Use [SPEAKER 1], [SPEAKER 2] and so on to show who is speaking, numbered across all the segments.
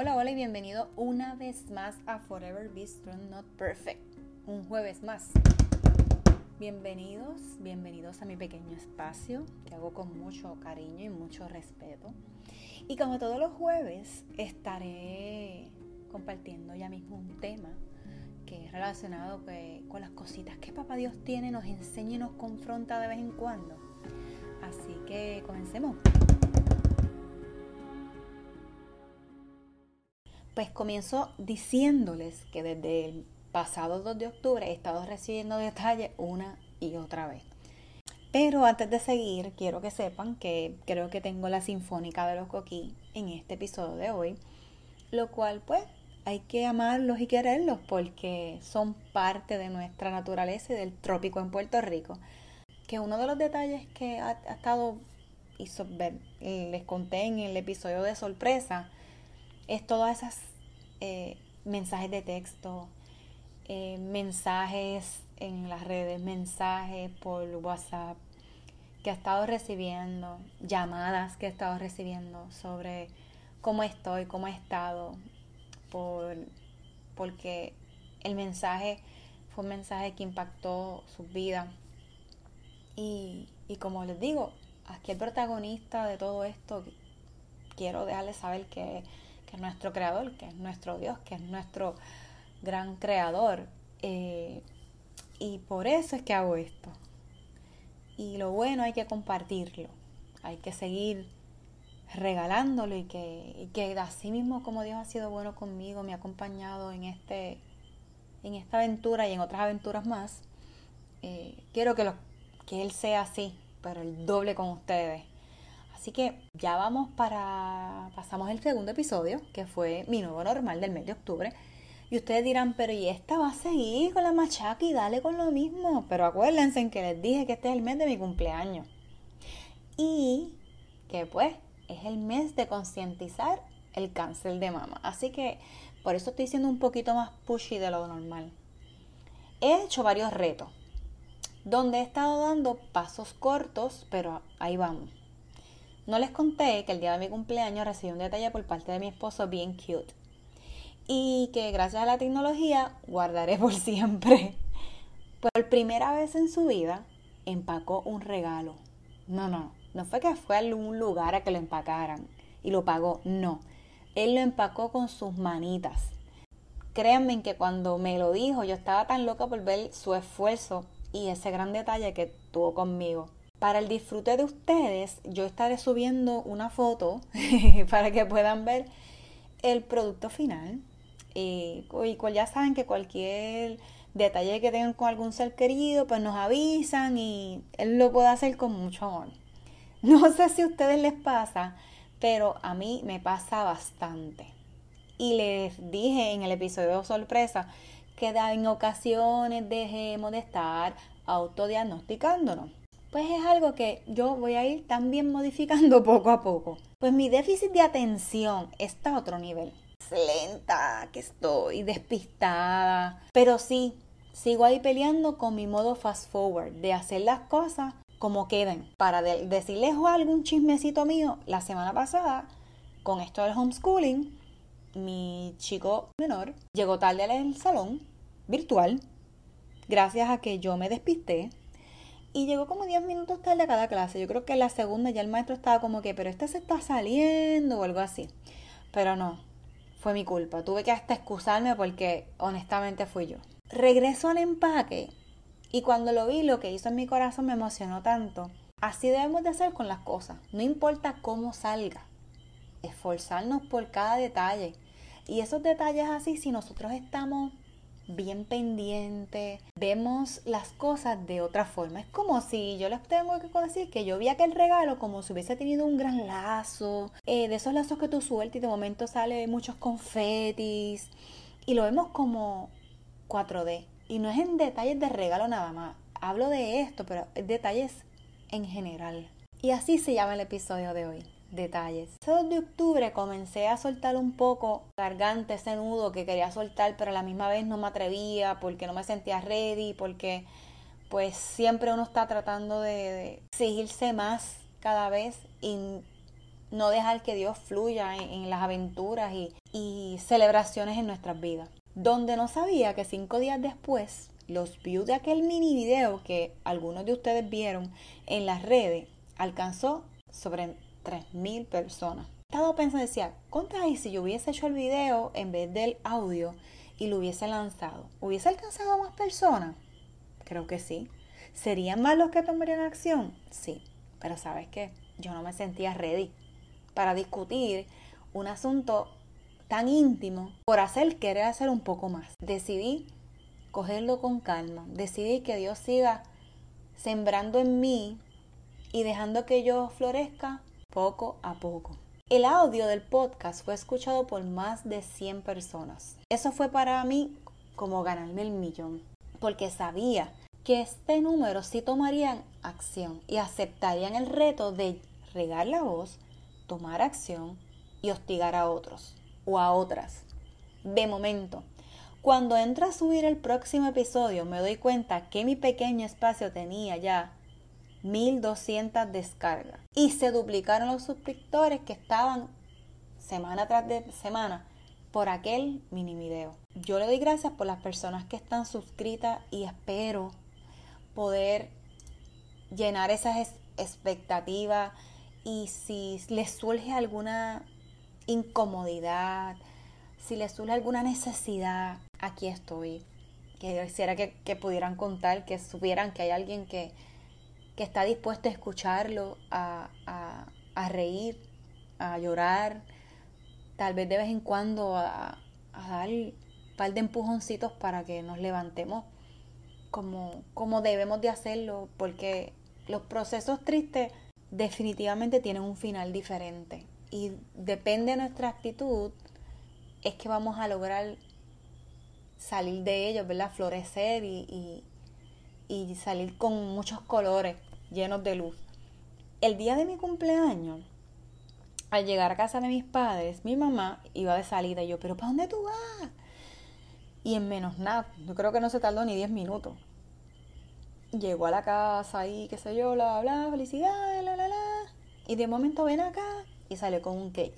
[SPEAKER 1] Hola, hola y bienvenido una vez más a Forever Be Strong Not Perfect. Un jueves más. Bienvenidos, bienvenidos a mi pequeño espacio que hago con mucho cariño y mucho respeto. Y como todos los jueves estaré compartiendo ya mismo un tema que es relacionado con las cositas que Papá Dios tiene, nos enseña y nos confronta de vez en cuando. Así que comencemos. Pues comienzo diciéndoles que desde el pasado 2 de octubre he estado recibiendo detalles una y otra vez. Pero antes de seguir, quiero que sepan que creo que tengo la Sinfónica de los Coquí en este episodio de hoy, lo cual pues hay que amarlos y quererlos porque son parte de nuestra naturaleza y del trópico en Puerto Rico. Que uno de los detalles que ha, estado, y les conté en el episodio de sorpresa, es todas esas eh, mensajes de texto, eh, mensajes en las redes, mensajes por WhatsApp que he estado recibiendo, llamadas que he estado recibiendo sobre cómo estoy, cómo he estado, por, porque el mensaje fue un mensaje que impactó su vida. Y, y como les digo, aquí el protagonista de todo esto, quiero dejarles saber que que es nuestro creador, que es nuestro Dios, que es nuestro gran creador. Eh, y por eso es que hago esto. Y lo bueno hay que compartirlo, hay que seguir regalándolo y que, y que así mismo como Dios ha sido bueno conmigo, me ha acompañado en, este, en esta aventura y en otras aventuras más, eh, quiero que, lo, que Él sea así, pero el doble con ustedes. Así que ya vamos para, pasamos el segundo episodio, que fue mi nuevo normal del mes de octubre. Y ustedes dirán, pero ¿y esta va a seguir con la machaca y dale con lo mismo? Pero acuérdense en que les dije que este es el mes de mi cumpleaños. Y que pues es el mes de concientizar el cáncer de mama. Así que por eso estoy siendo un poquito más pushy de lo normal. He hecho varios retos, donde he estado dando pasos cortos, pero ahí vamos. No les conté que el día de mi cumpleaños recibí un detalle por parte de mi esposo bien cute. Y que gracias a la tecnología guardaré por siempre. Por primera vez en su vida empacó un regalo. No, no, no fue que fue a algún lugar a que lo empacaran y lo pagó, no. Él lo empacó con sus manitas. Créanme que cuando me lo dijo yo estaba tan loca por ver su esfuerzo y ese gran detalle que tuvo conmigo. Para el disfrute de ustedes, yo estaré subiendo una foto para que puedan ver el producto final. Y, ya saben que cualquier detalle que tengan con algún ser querido, pues nos avisan y él lo puede hacer con mucho amor. No sé si a ustedes les pasa, pero a mí me pasa bastante. Y les dije en el episodio sorpresa que en ocasiones dejemos de estar autodiagnosticándonos pues es algo que yo voy a ir también modificando poco a poco. Pues mi déficit de atención está a otro nivel. Lenta que estoy, despistada. Pero sí, sigo ahí peleando con mi modo fast forward, de hacer las cosas como queden. Para decirles algún chismecito mío, la semana pasada, con esto del homeschooling, mi chico menor llegó tarde al salón virtual, gracias a que yo me despisté y llegó como 10 minutos tarde a cada clase. Yo creo que la segunda ya el maestro estaba como que, pero este se está saliendo o algo así. Pero no, fue mi culpa. Tuve que hasta excusarme porque honestamente fui yo. Regreso al empaque y cuando lo vi, lo que hizo en mi corazón me emocionó tanto. Así debemos de hacer con las cosas. No importa cómo salga. Esforzarnos por cada detalle. Y esos detalles así, si nosotros estamos bien pendiente, vemos las cosas de otra forma. Es como si yo les tengo que decir que yo vi aquel regalo como si hubiese tenido un gran lazo, eh, de esos lazos que tú sueltas y de momento sale muchos confetis y lo vemos como 4D. Y no es en detalles de regalo nada más. Hablo de esto, pero detalles en general. Y así se llama el episodio de hoy detalles. Ese 2 de octubre comencé a soltar un poco garganta, ese nudo que quería soltar, pero a la misma vez no me atrevía porque no me sentía ready, porque pues siempre uno está tratando de, exigirse más cada vez y no dejar que Dios fluya en, las aventuras y, y celebraciones en nuestras vidas. Donde no sabía que cinco días después los views de aquel mini video que algunos de ustedes vieron en las redes alcanzó sobre 3.000 personas. Estaba pensando, decía, contra y si yo hubiese hecho el video en vez del audio y lo hubiese lanzado, ¿hubiese alcanzado más personas? Creo que sí. ¿Serían más los que tomarían acción? Sí. Pero sabes qué, yo no me sentía ready para discutir un asunto tan íntimo por hacer querer hacer un poco más. Decidí cogerlo con calma, decidí que Dios siga sembrando en mí y dejando que yo florezca poco a poco. El audio del podcast fue escuchado por más de 100 personas. Eso fue para mí como ganarme el millón, porque sabía que este número sí tomarían acción y aceptarían el reto de regar la voz, tomar acción y hostigar a otros o a otras. De momento, cuando entro a subir el próximo episodio me doy cuenta que mi pequeño espacio tenía ya 1200 descargas y se duplicaron los suscriptores que estaban semana tras de semana por aquel mini video. Yo le doy gracias por las personas que están suscritas y espero poder llenar esas expectativas y si les surge alguna incomodidad, si les surge alguna necesidad, aquí estoy. Que quisiera que, pudieran contar, que supieran que hay alguien que, está dispuesto a escucharlo, a, a, reír, a llorar, tal vez de vez en cuando a, a dar un par de empujoncitos para que nos levantemos como, como debemos de hacerlo, porque los procesos tristes definitivamente tienen un final diferente y depende de nuestra actitud es que vamos a lograr salir de ellos, ¿verdad? Florecer y, y, salir con muchos colores llenos de luz. El día de mi cumpleaños, al llegar a casa de mis padres, mi mamá iba de salida y yo, pero ¿para dónde tú vas? Y en menos nada, yo creo que no se tardó ni 10 minutos. Llegó a la casa y qué sé yo, bla, bla, felicidades, la, la, la. Y de momento ven acá y sale con un cake.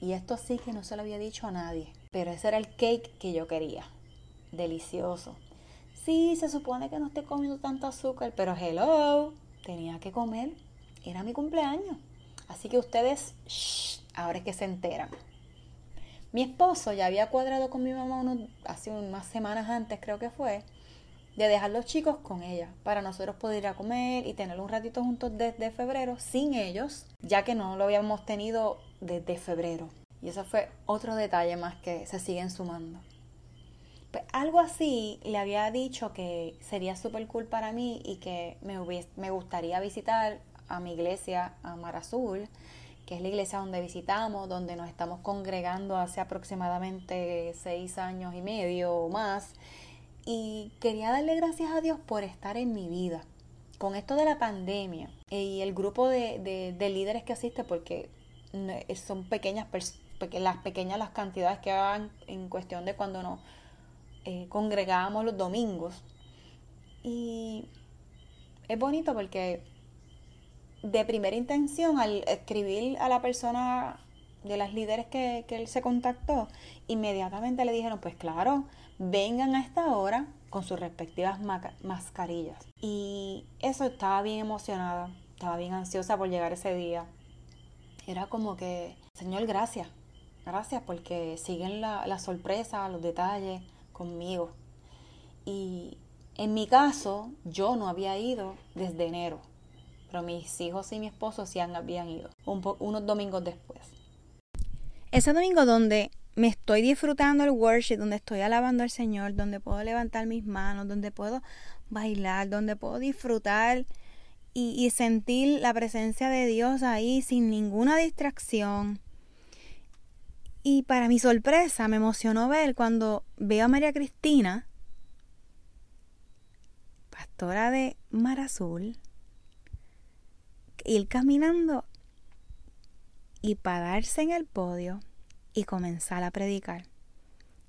[SPEAKER 1] Y esto sí que no se lo había dicho a nadie, pero ese era el cake que yo quería. Delicioso. Sí, se supone que no estoy comiendo tanto azúcar, pero hello, tenía que comer. Era mi cumpleaños. Así que ustedes, shh, ahora es que se enteran. Mi esposo ya había cuadrado con mi mamá unos, hace unas semanas antes, creo que fue, de dejar los chicos con ella para nosotros poder ir a comer y tener un ratito juntos desde febrero sin ellos, ya que no lo habíamos tenido desde febrero. Y eso fue otro detalle más que se siguen sumando. Algo así le había dicho que sería súper cool para mí y que me, me gustaría visitar a mi iglesia, a Mar Azul, que es la iglesia donde visitamos, donde nos estamos congregando hace aproximadamente seis años y medio o más y quería darle gracias a Dios por estar en mi vida. Con esto de la pandemia y el grupo de, líderes que asiste, porque son pequeñas, las pequeñas las cantidades que hagan en cuestión de cuando nos eh, congregábamos los domingos. Y es bonito porque de primera intención, al escribir a la persona de las líderes que, que él se contactó, inmediatamente le dijeron, pues claro, vengan a esta hora con sus respectivas mascarillas. Y eso estaba bien emocionada, estaba bien ansiosa por llegar ese día. Era como que, Señor, gracias, gracias porque siguen la, la sorpresa, los detalles conmigo. Y en mi caso, yo no había ido desde enero, pero mis hijos y mi esposo sí habían ido, unos domingos después. Ese domingo donde me estoy disfrutando el worship, donde estoy alabando al Señor, donde puedo levantar mis manos, donde puedo bailar, donde puedo disfrutar y, sentir la presencia de Dios ahí sin ninguna distracción. Y para mi sorpresa me emocionó ver cuando veo a María Cristina, pastora de Mar Azul, ir caminando y pararse en el podio y comenzar a predicar.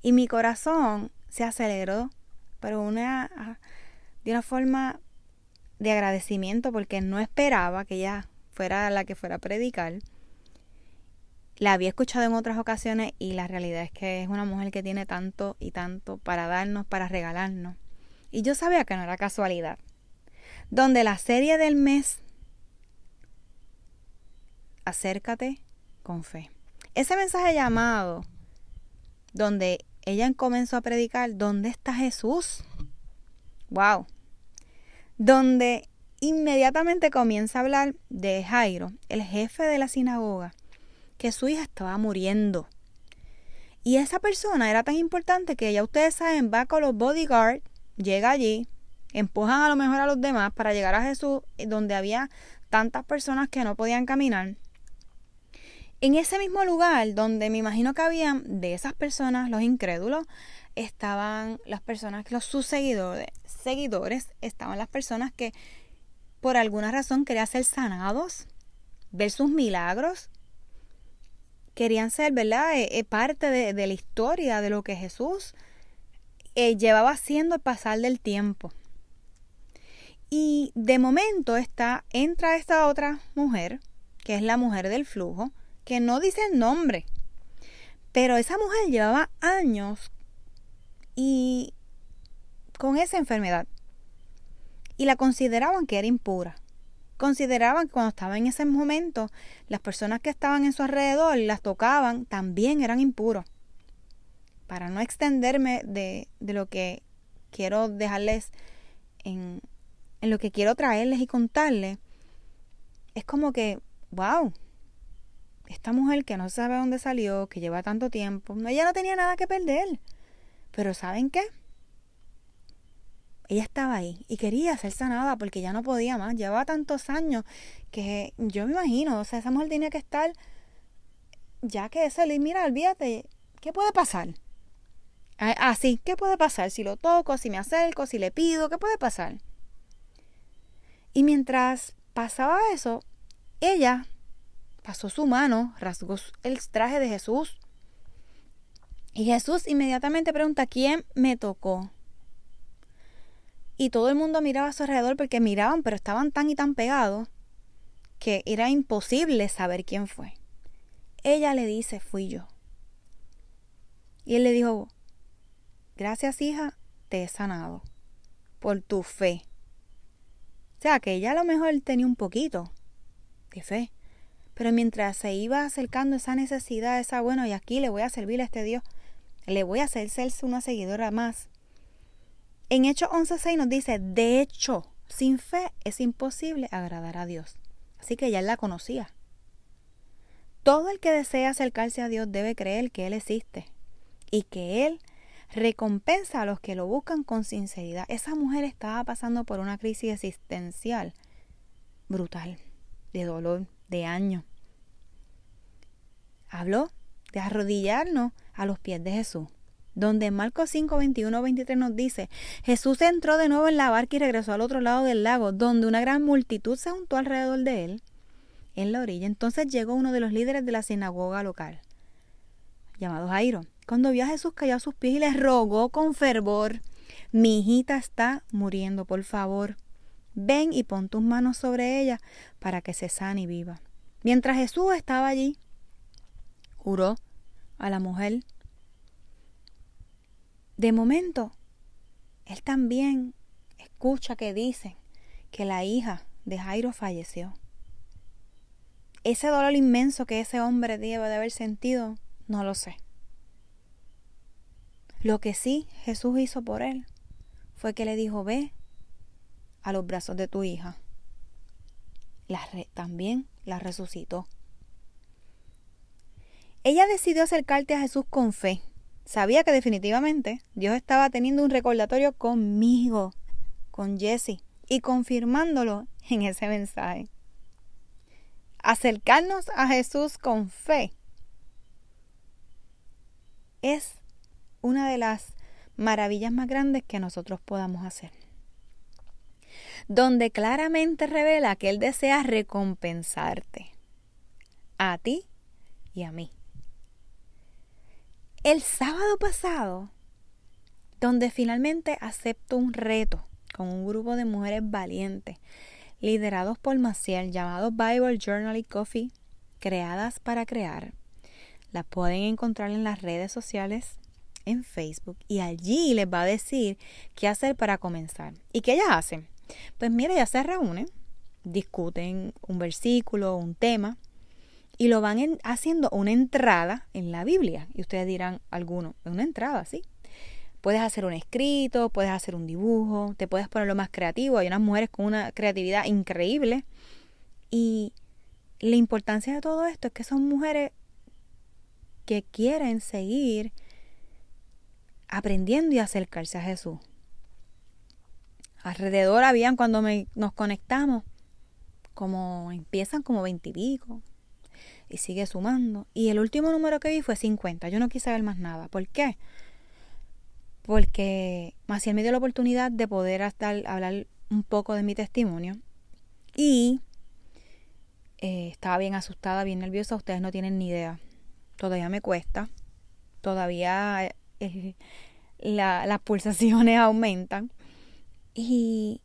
[SPEAKER 1] Y mi corazón se aceleró, pero una, ah, de una forma de agradecimiento porque no esperaba que ella fuera la que fuera a predicar. La había escuchado en otras ocasiones y la realidad es que es una mujer que tiene tanto y tanto para darnos, para regalarnos. Y yo sabía que no era casualidad. Donde la serie del mes, acércate con fe. Ese mensaje llamado, donde ella comenzó a predicar, ¿dónde está Jesús? ¡Wow! Donde inmediatamente comienza a hablar de Jairo, el jefe de la sinagoga, que su hija estaba muriendo. Y esa persona era tan importante que ya ustedes saben, va con los bodyguards, llega allí, empujan a lo mejor a los demás para llegar a Jesús, donde había tantas personas que no podían caminar. En ese mismo lugar donde me imagino que habían de esas personas, los incrédulos, estaban las personas, los sus seguidores, seguidores, estaban las personas que por alguna razón querían ser sanados, ver sus milagros, querían ser, ¿verdad?, eh, eh, parte de, la historia de lo que Jesús eh, llevaba haciendo al pasar del tiempo. Y de momento está, entra esta otra mujer, que es la mujer del flujo, que no dice el nombre. Pero esa mujer llevaba años y con esa enfermedad. Y la consideraban que era impura consideraban que cuando estaba en ese momento, las personas que estaban en su alrededor las tocaban, también eran impuros. Para no extenderme de, de lo que quiero dejarles en, en lo que quiero traerles y contarles, es como que, wow, esta mujer que no sabe dónde salió, que lleva tanto tiempo, ella no tenía nada que perder. Pero ¿saben qué? Ella estaba ahí y quería ser sanada porque ya no podía más. Llevaba tantos años que yo me imagino, o sea, esa mujer tenía que estar, ya que le mira, olvídate, ¿qué puede pasar? Así, ¿qué puede pasar? Si lo toco, si me acerco, si le pido, ¿qué puede pasar? Y mientras pasaba eso, ella pasó su mano, rasgó el traje de Jesús. Y Jesús inmediatamente pregunta, ¿quién me tocó? Y todo el mundo miraba a su alrededor porque miraban, pero estaban tan y tan pegados que era imposible saber quién fue. Ella le dice, fui yo. Y él le dijo, gracias hija, te he sanado por tu fe. O sea, que ella a lo mejor tenía un poquito de fe. Pero mientras se iba acercando esa necesidad, esa, bueno, y aquí le voy a servir a este Dios, le voy a hacer ser una seguidora más, en Hechos 11.6 nos dice, de hecho, sin fe es imposible agradar a Dios. Así que ya él la conocía. Todo el que desea acercarse a Dios debe creer que Él existe y que Él recompensa a los que lo buscan con sinceridad. Esa mujer estaba pasando por una crisis existencial brutal, de dolor, de años. Habló de arrodillarnos a los pies de Jesús donde Marcos 5, 21, 23 nos dice, Jesús entró de nuevo en la barca y regresó al otro lado del lago, donde una gran multitud se juntó alrededor de él, en la orilla. Entonces llegó uno de los líderes de la sinagoga local, llamado Jairo. Cuando vio a Jesús cayó a sus pies y le rogó con fervor, mi hijita está muriendo, por favor, ven y pon tus manos sobre ella para que se sane y viva. Mientras Jesús estaba allí, juró a la mujer de momento, él también escucha que dicen que la hija de Jairo falleció. Ese dolor inmenso que ese hombre debe de haber sentido, no lo sé. Lo que sí Jesús hizo por él fue que le dijo, ve a los brazos de tu hija. también la resucitó. Ella decidió acercarte a Jesús con fe sabía que definitivamente Dios estaba teniendo un recordatorio conmigo, con Jesse, y confirmándolo en ese mensaje. Acercarnos a Jesús con fe es una de las maravillas más grandes que nosotros podamos hacer. Donde claramente revela que Él desea recompensarte a ti y a mí el sábado pasado, donde finalmente acepto un reto con un grupo de mujeres valientes, liderados por Maciel, llamado Bible Journal y Coffee, creadas para crear. la pueden encontrar en las redes sociales en Facebook y allí les va a decir qué hacer para comenzar. ¿Y qué ellas hacen? Pues mira, ya se reúnen, discuten un versículo, un tema y lo van haciendo una entrada en la Biblia. Y ustedes dirán, alguno, una entrada, sí. Puedes hacer un escrito, puedes hacer un dibujo, te puedes poner lo más creativo. Hay unas mujeres con una creatividad increíble. Y la importancia de todo esto es que son mujeres que quieren seguir aprendiendo y acercarse a Jesús. Alrededor habían cuando nos conectamos, como empiezan como veintipico y, sigue sumando. Y el último número que vi fue 50. Yo no quise ver más nada. ¿Por qué? Porque Maciel me dio la oportunidad de poder hasta hablar un poco de mi testimonio. Y eh, estaba bien asustada, bien nerviosa. Ustedes no tienen ni idea. Todavía me cuesta. Todavía eh, las pulsaciones aumentan. Y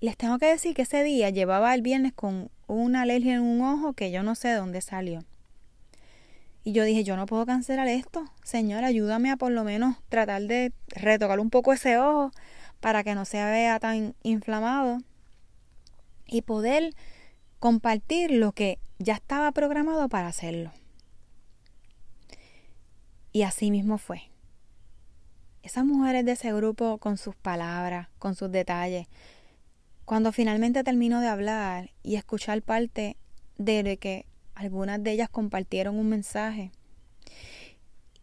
[SPEAKER 1] les tengo que decir que ese día llevaba el viernes con una alergia en un ojo que yo no sé de dónde salió. Y yo dije, yo no puedo cancelar esto. Señor, ayúdame a por lo menos tratar de retocar un poco ese ojo para que no se vea tan inflamado y poder compartir lo que ya estaba programado para hacerlo. Y así mismo fue. Esas mujeres de ese grupo con sus palabras, con sus detalles, cuando finalmente termino de hablar y escuchar parte de que algunas de ellas compartieron un mensaje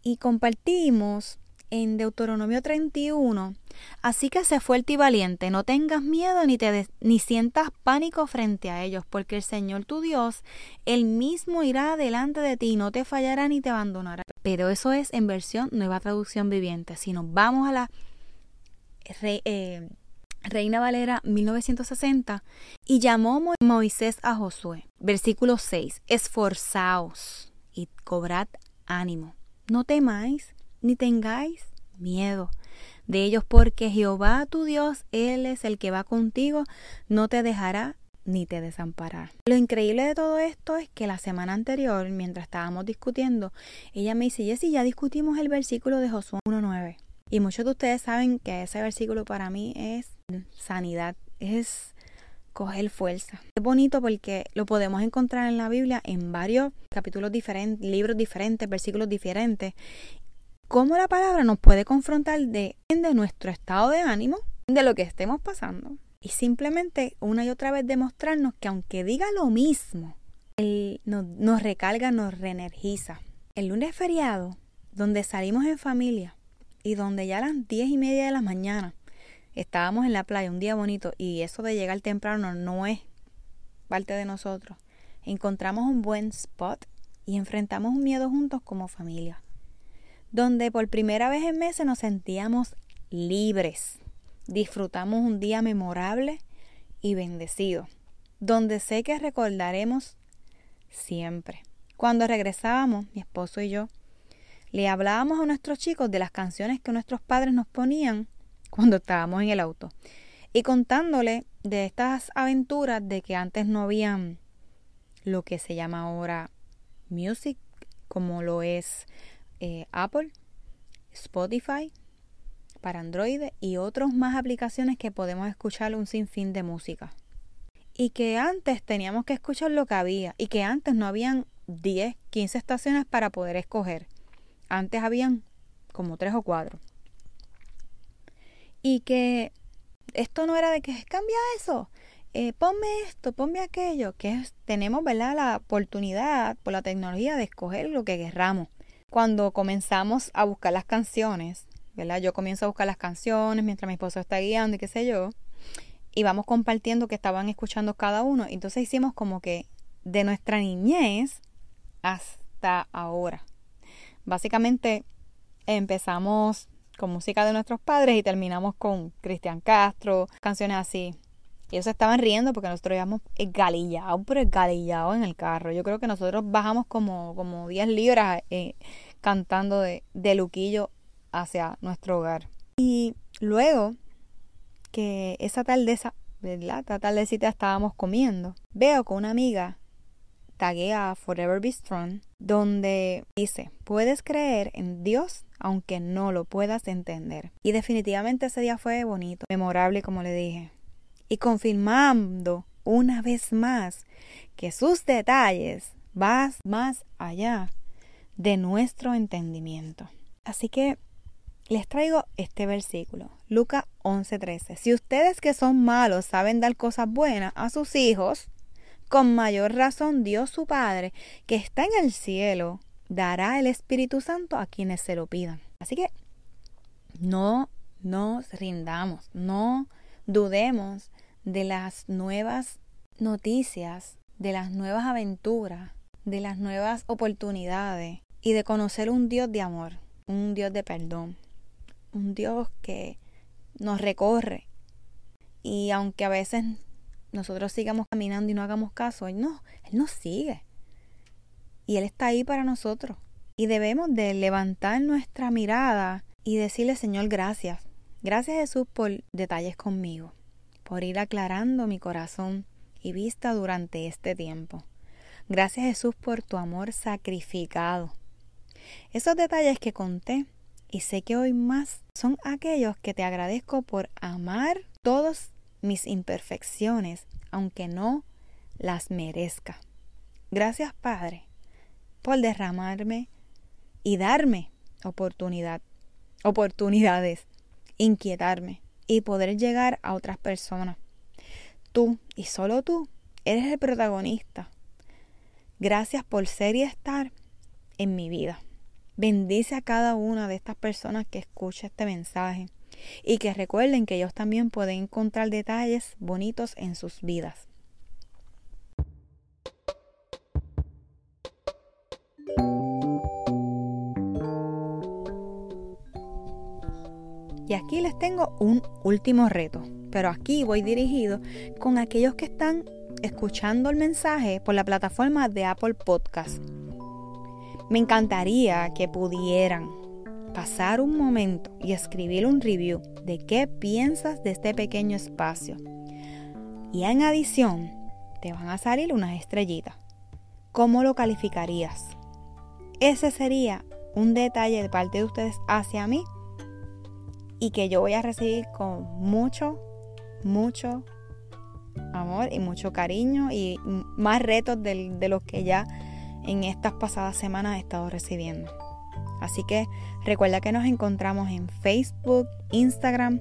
[SPEAKER 1] y compartimos en Deuteronomio 31, así que sé fuerte y valiente, no tengas miedo ni, te ni sientas pánico frente a ellos, porque el Señor tu Dios, él mismo irá delante de ti, no te fallará ni te abandonará. Pero eso es en versión nueva traducción viviente. Si nos vamos a la eh, Reina Valera 1960, y llamó Moisés a Josué. Versículo 6. Esforzaos y cobrad ánimo. No temáis ni tengáis miedo de ellos, porque Jehová tu Dios, Él es el que va contigo, no te dejará ni te desamparará. Lo increíble de todo esto es que la semana anterior, mientras estábamos discutiendo, ella me dice, Jessy, ya discutimos el versículo de Josué 1.9. Y muchos de ustedes saben que ese versículo para mí es sanidad, es coger fuerza. Es bonito porque lo podemos encontrar en la Biblia en varios capítulos diferentes, libros diferentes, versículos diferentes. Cómo la palabra nos puede confrontar de, de nuestro estado de ánimo, de lo que estemos pasando. Y simplemente una y otra vez demostrarnos que aunque diga lo mismo, Él nos, nos recarga, nos reenergiza. El lunes feriado, donde salimos en familia y donde ya a las diez y media de la mañana estábamos en la playa, un día bonito, y eso de llegar temprano no es parte de nosotros. Encontramos un buen spot y enfrentamos un miedo juntos como familia, donde por primera vez en meses nos sentíamos libres. Disfrutamos un día memorable y bendecido, donde sé que recordaremos siempre. Cuando regresábamos, mi esposo y yo, le hablábamos a nuestros chicos de las canciones que nuestros padres nos ponían cuando estábamos en el auto. Y contándole de estas aventuras de que antes no habían lo que se llama ahora Music, como lo es eh, Apple, Spotify para Android y otras más aplicaciones que podemos escuchar un sinfín de música. Y que antes teníamos que escuchar lo que había y que antes no habían 10, 15 estaciones para poder escoger. Antes habían como tres o cuatro y que esto no era de que cambia eso, eh, ponme esto, ponme aquello, que tenemos ¿verdad? la oportunidad por la tecnología de escoger lo que querramos. Cuando comenzamos a buscar las canciones, ¿verdad? Yo comienzo a buscar las canciones mientras mi esposo está guiando y qué sé yo, y vamos compartiendo que estaban escuchando cada uno. Entonces hicimos como que de nuestra niñez hasta ahora. Básicamente empezamos con música de nuestros padres y terminamos con Cristian Castro, canciones así. Ellos estaban riendo porque nosotros íbamos galillado, pero galillado en el carro. Yo creo que nosotros bajamos como, como 10 libras eh, cantando de, de Luquillo hacia nuestro hogar. Y luego que esa tardeza, ¿verdad? Esta tardecita estábamos comiendo, veo que una amiga taguea Forever Be Strong, donde dice, puedes creer en Dios aunque no lo puedas entender. Y definitivamente ese día fue bonito, memorable como le dije. Y confirmando una vez más que sus detalles van más allá de nuestro entendimiento. Así que les traigo este versículo, Lucas 11:13. Si ustedes que son malos saben dar cosas buenas a sus hijos, con mayor razón Dios su Padre, que está en el cielo, dará el Espíritu Santo a quienes se lo pidan. Así que no nos rindamos, no dudemos de las nuevas noticias, de las nuevas aventuras, de las nuevas oportunidades y de conocer un Dios de amor, un Dios de perdón, un Dios que nos recorre. Y aunque a veces nosotros sigamos caminando y no hagamos caso, Él no, Él nos sigue. Y Él está ahí para nosotros. Y debemos de levantar nuestra mirada y decirle, Señor, gracias. Gracias Jesús por detalles conmigo, por ir aclarando mi corazón y vista durante este tiempo. Gracias Jesús por tu amor sacrificado. Esos detalles que conté y sé que hoy más son aquellos que te agradezco por amar todos mis imperfecciones, aunque no las merezca. Gracias Padre por derramarme y darme oportunidad, oportunidades, inquietarme y poder llegar a otras personas. Tú y solo tú eres el protagonista. Gracias por ser y estar en mi vida. Bendice a cada una de estas personas que escucha este mensaje y que recuerden que ellos también pueden encontrar detalles bonitos en sus vidas. Y aquí les tengo un último reto, pero aquí voy dirigido con aquellos que están escuchando el mensaje por la plataforma de Apple Podcast. Me encantaría que pudieran pasar un momento y escribir un review de qué piensas de este pequeño espacio. Y en adición, te van a salir unas estrellitas. ¿Cómo lo calificarías? Ese sería un detalle de parte de ustedes hacia mí y que yo voy a recibir con mucho, mucho amor y mucho cariño y más retos de, los que ya en estas pasadas semanas he estado recibiendo. Así que recuerda que nos encontramos en Facebook, Instagram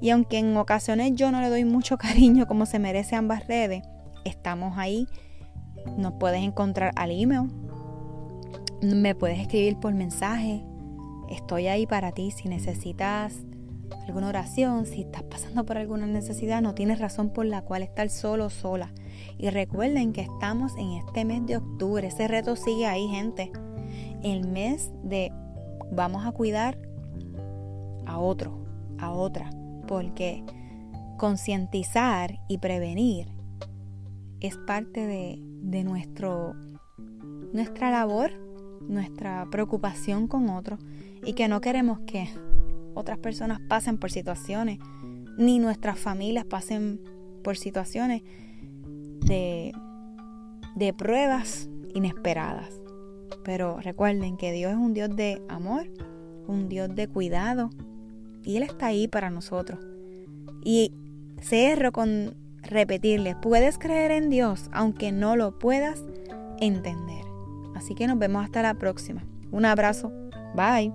[SPEAKER 1] y aunque en ocasiones yo no le doy mucho cariño como se merece ambas redes, estamos ahí. Nos puedes encontrar al email, me puedes escribir por mensaje. Estoy ahí para ti si necesitas alguna oración, si estás pasando por alguna necesidad, no tienes razón por la cual estar solo o sola. Y recuerden que estamos en este mes de octubre, ese reto sigue ahí, gente. El mes de vamos a cuidar a otro, a otra, porque concientizar y prevenir es parte de, de nuestro, nuestra labor, nuestra preocupación con otros y que no queremos que otras personas pasen por situaciones, ni nuestras familias pasen por situaciones de, de pruebas inesperadas. Pero recuerden que Dios es un Dios de amor, un Dios de cuidado, y Él está ahí para nosotros. Y cerro con repetirles, puedes creer en Dios aunque no lo puedas entender. Así que nos vemos hasta la próxima. Un abrazo. Bye.